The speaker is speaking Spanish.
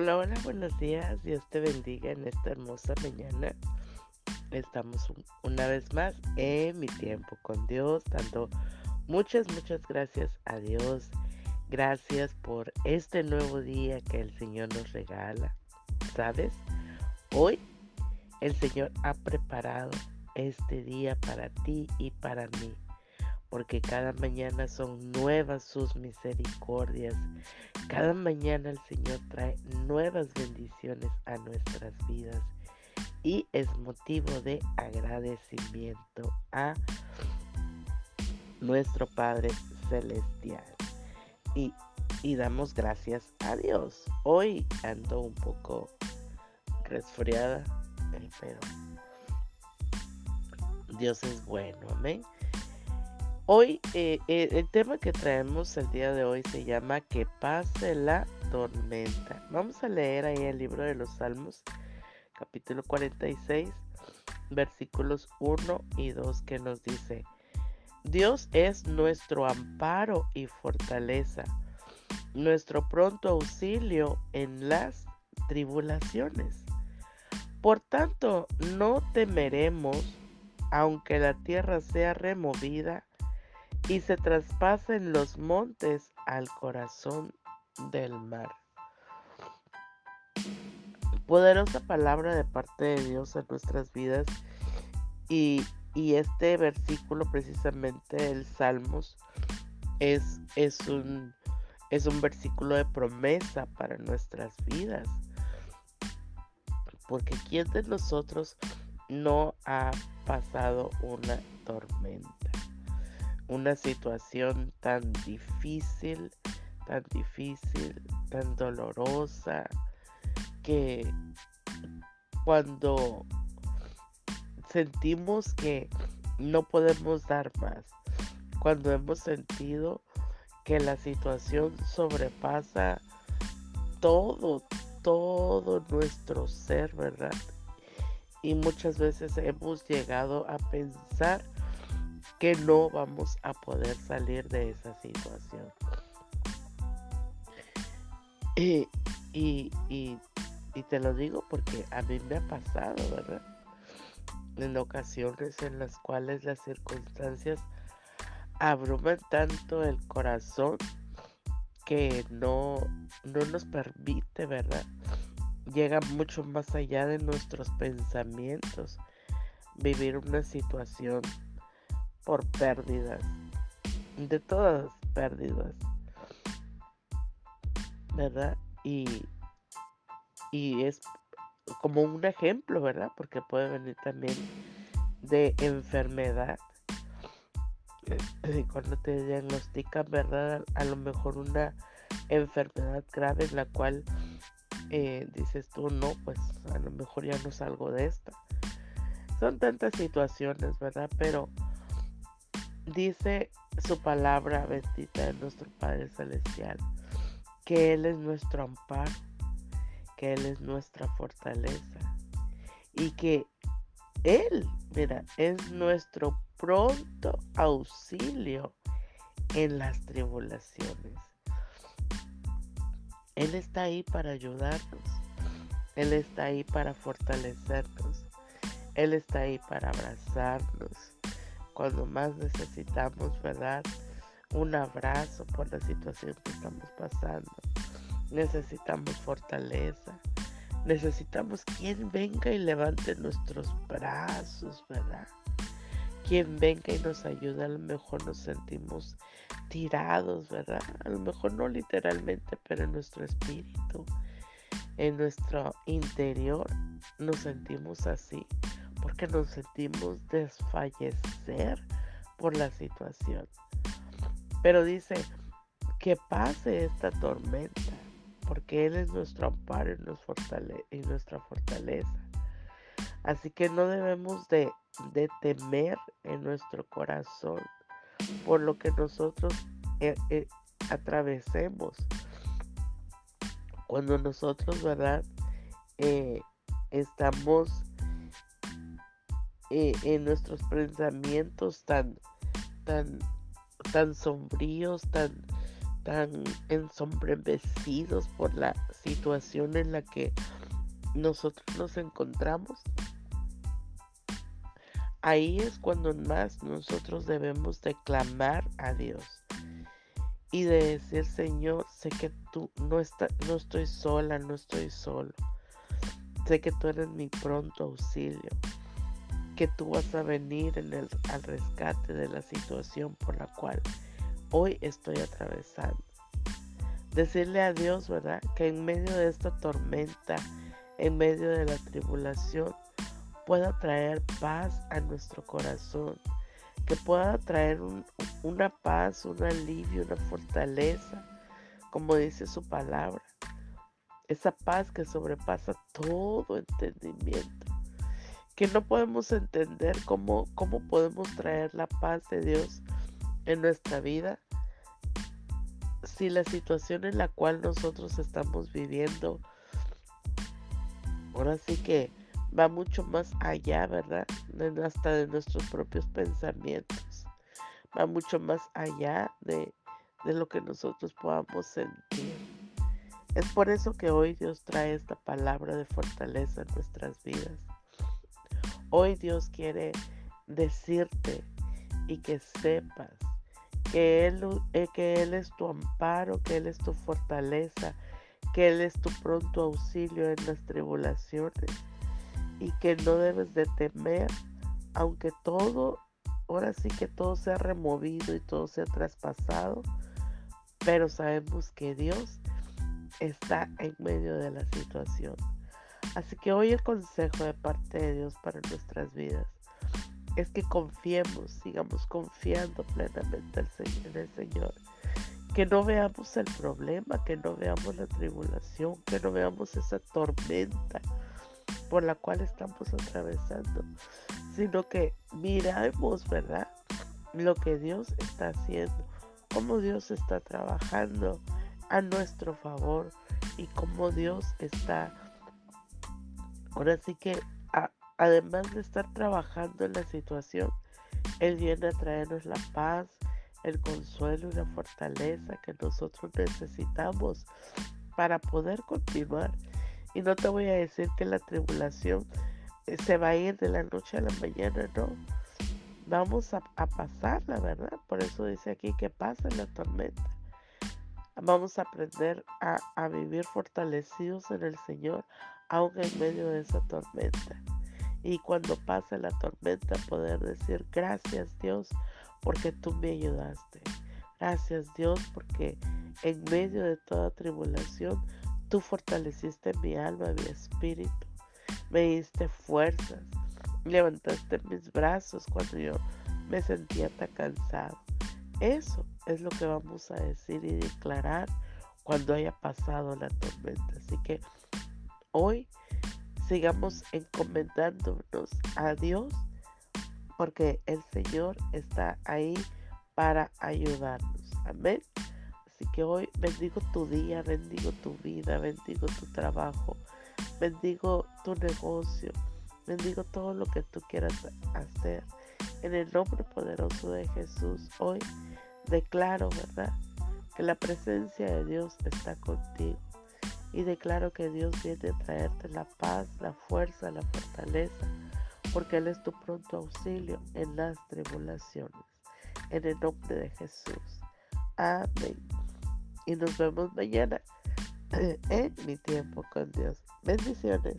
Hola, hola, buenos días. Dios te bendiga en esta hermosa mañana. Estamos una vez más en mi tiempo con Dios, dando muchas, muchas gracias a Dios. Gracias por este nuevo día que el Señor nos regala. ¿Sabes? Hoy el Señor ha preparado este día para ti y para mí porque cada mañana son nuevas sus misericordias. Cada mañana el Señor trae nuevas bendiciones a nuestras vidas y es motivo de agradecimiento a nuestro Padre Celestial. Y, y damos gracias a Dios. Hoy ando un poco resfriada, eh, pero Dios es bueno, amén. Hoy eh, eh, el tema que traemos el día de hoy se llama Que pase la tormenta. Vamos a leer ahí el libro de los Salmos, capítulo 46, versículos 1 y 2 que nos dice, Dios es nuestro amparo y fortaleza, nuestro pronto auxilio en las tribulaciones. Por tanto, no temeremos, aunque la tierra sea removida y se traspasen los montes al corazón del mar. Poderosa palabra de parte de Dios en nuestras vidas y, este versículo precisamente el Salmos es, es, un, es un versículo de promesa para nuestras vidas. Porque ¿quién de nosotros no ha pasado una tormenta? Una situación tan difícil, tan difícil, tan dolorosa, que cuando sentimos que no podemos dar más, cuando hemos sentido que la situación sobrepasa todo, todo nuestro ser, ¿verdad? Y muchas veces hemos llegado a pensar que no vamos a poder salir de esa situación. Y, y, te lo digo porque a mí me ha pasado, ¿verdad? En ocasiones en las cuales las circunstancias abruman tanto el corazón que no, no nos permite, ¿verdad? Llega mucho más allá de nuestros pensamientos vivir una situación por pérdidas, de todas pérdidas, ¿verdad? Y, y es como un ejemplo, ¿verdad? Porque puede venir también de enfermedad. Cuando te diagnostican, ¿verdad? A lo mejor una enfermedad grave en la cual eh, dices tú, no, pues a lo mejor ya no salgo de esta. Son tantas situaciones, ¿verdad? Pero dice su palabra bendita de nuestro Padre Celestial, que Él es nuestro amparo, que Él es nuestra fortaleza y que Él, mira, es nuestro pronto auxilio en las tribulaciones. Él está ahí para ayudarnos. Él está ahí para fortalecernos. Él está ahí para abrazarnos cuando más necesitamos, ¿verdad? Un abrazo por la situación que estamos pasando. Necesitamos fortaleza. Necesitamos quien venga y levante nuestros brazos, ¿verdad? Quien venga y nos ayude. A lo mejor nos sentimos tirados, ¿verdad? A lo mejor no literalmente, pero en nuestro espíritu, en nuestro interior, nos sentimos así porque nos sentimos desfallecer por la situación. Pero dice que pase esta tormenta, porque Él es nuestro amparo y, nuestra fortaleza. Así que no debemos de, temer en nuestro corazón por lo que nosotros eh, eh, atravesemos. Cuando nosotros, ¿verdad? Eh, estamos eh, en nuestros pensamientos tan, tan, tan sombríos, tan, tan ensombrecidos por la situación en la que nosotros nos encontramos, ahí es cuando más nosotros debemos de clamar a Dios y de decir, Señor, sé que tú no, está, no estoy sola, no estoy solo. Sé que tú eres mi pronto auxilio, que tú vas a venir en el, al rescate de la situación por la cual hoy estoy atravesando. Decirle a Dios, ¿verdad? Que en medio de esta tormenta, en medio de la tribulación, pueda traer paz a nuestro corazón, que pueda traer una paz, un alivio, una fortaleza, como dice su palabra. Esa paz que sobrepasa todo entendimiento. Que no podemos entender cómo, cómo podemos traer la paz de Dios en nuestra vida si la situación en la cual nosotros estamos viviendo ahora sí que va mucho más allá, ¿verdad? Hasta de nuestros propios pensamientos. Va mucho más allá de, de lo que nosotros podamos sentir. Es por eso que hoy Dios trae esta palabra de fortaleza en nuestras vidas. Hoy Dios quiere decirte y que sepas que él, eh, que él es tu amparo, que Él es tu fortaleza, que Él es tu pronto auxilio en las tribulaciones y que no debes de temer, aunque todo, ahora sí que todo se ha removido y todo se ha traspasado, pero sabemos que Dios está en medio de la situación. Así que hoy el consejo de parte de Dios para nuestras vidas es que confiemos, sigamos confiando plenamente en el Señor. Que no veamos el problema, que no veamos la tribulación, que no veamos esa tormenta por la cual estamos atravesando, sino que miremos, ¿verdad? Lo que Dios está haciendo, cómo Dios está trabajando a nuestro favor y cómo Dios está, ahora sí que, además de estar trabajando en la situación, Él viene a traernos la paz, el consuelo y la fortaleza que nosotros necesitamos para poder continuar y no te voy a decir que la tribulación eh, se va a ir de la noche a la mañana, no. Vamos a, pasar, la ¿verdad? Por eso dice aquí que pasa la tormenta. Vamos a aprender a vivir fortalecidos en el Señor, aún en medio de esa tormenta. Y cuando pase la tormenta, poder decir gracias Dios porque tú me ayudaste. Gracias Dios porque en medio de toda tribulación Tú fortaleciste mi alma, mi espíritu. Me diste fuerzas. Levantaste mis brazos cuando yo me sentía tan cansado. Eso es lo que vamos a decir y declarar cuando haya pasado la tormenta. Así que hoy sigamos encomendándonos a Dios porque el Señor está ahí para ayudarnos. Amén. Así que hoy bendigo tu día, bendigo tu vida, bendigo tu trabajo, bendigo tu negocio, bendigo todo lo que tú quieras hacer. En el nombre poderoso de Jesús, hoy declaro, ¿verdad? Que la presencia de Dios está contigo. Y declaro que Dios viene a traerte la paz, la fuerza, la fortaleza, porque Él es tu pronto auxilio en las tribulaciones. En el nombre de Jesús. Amén y nos vemos mañana en mi tiempo con Dios. Bendiciones.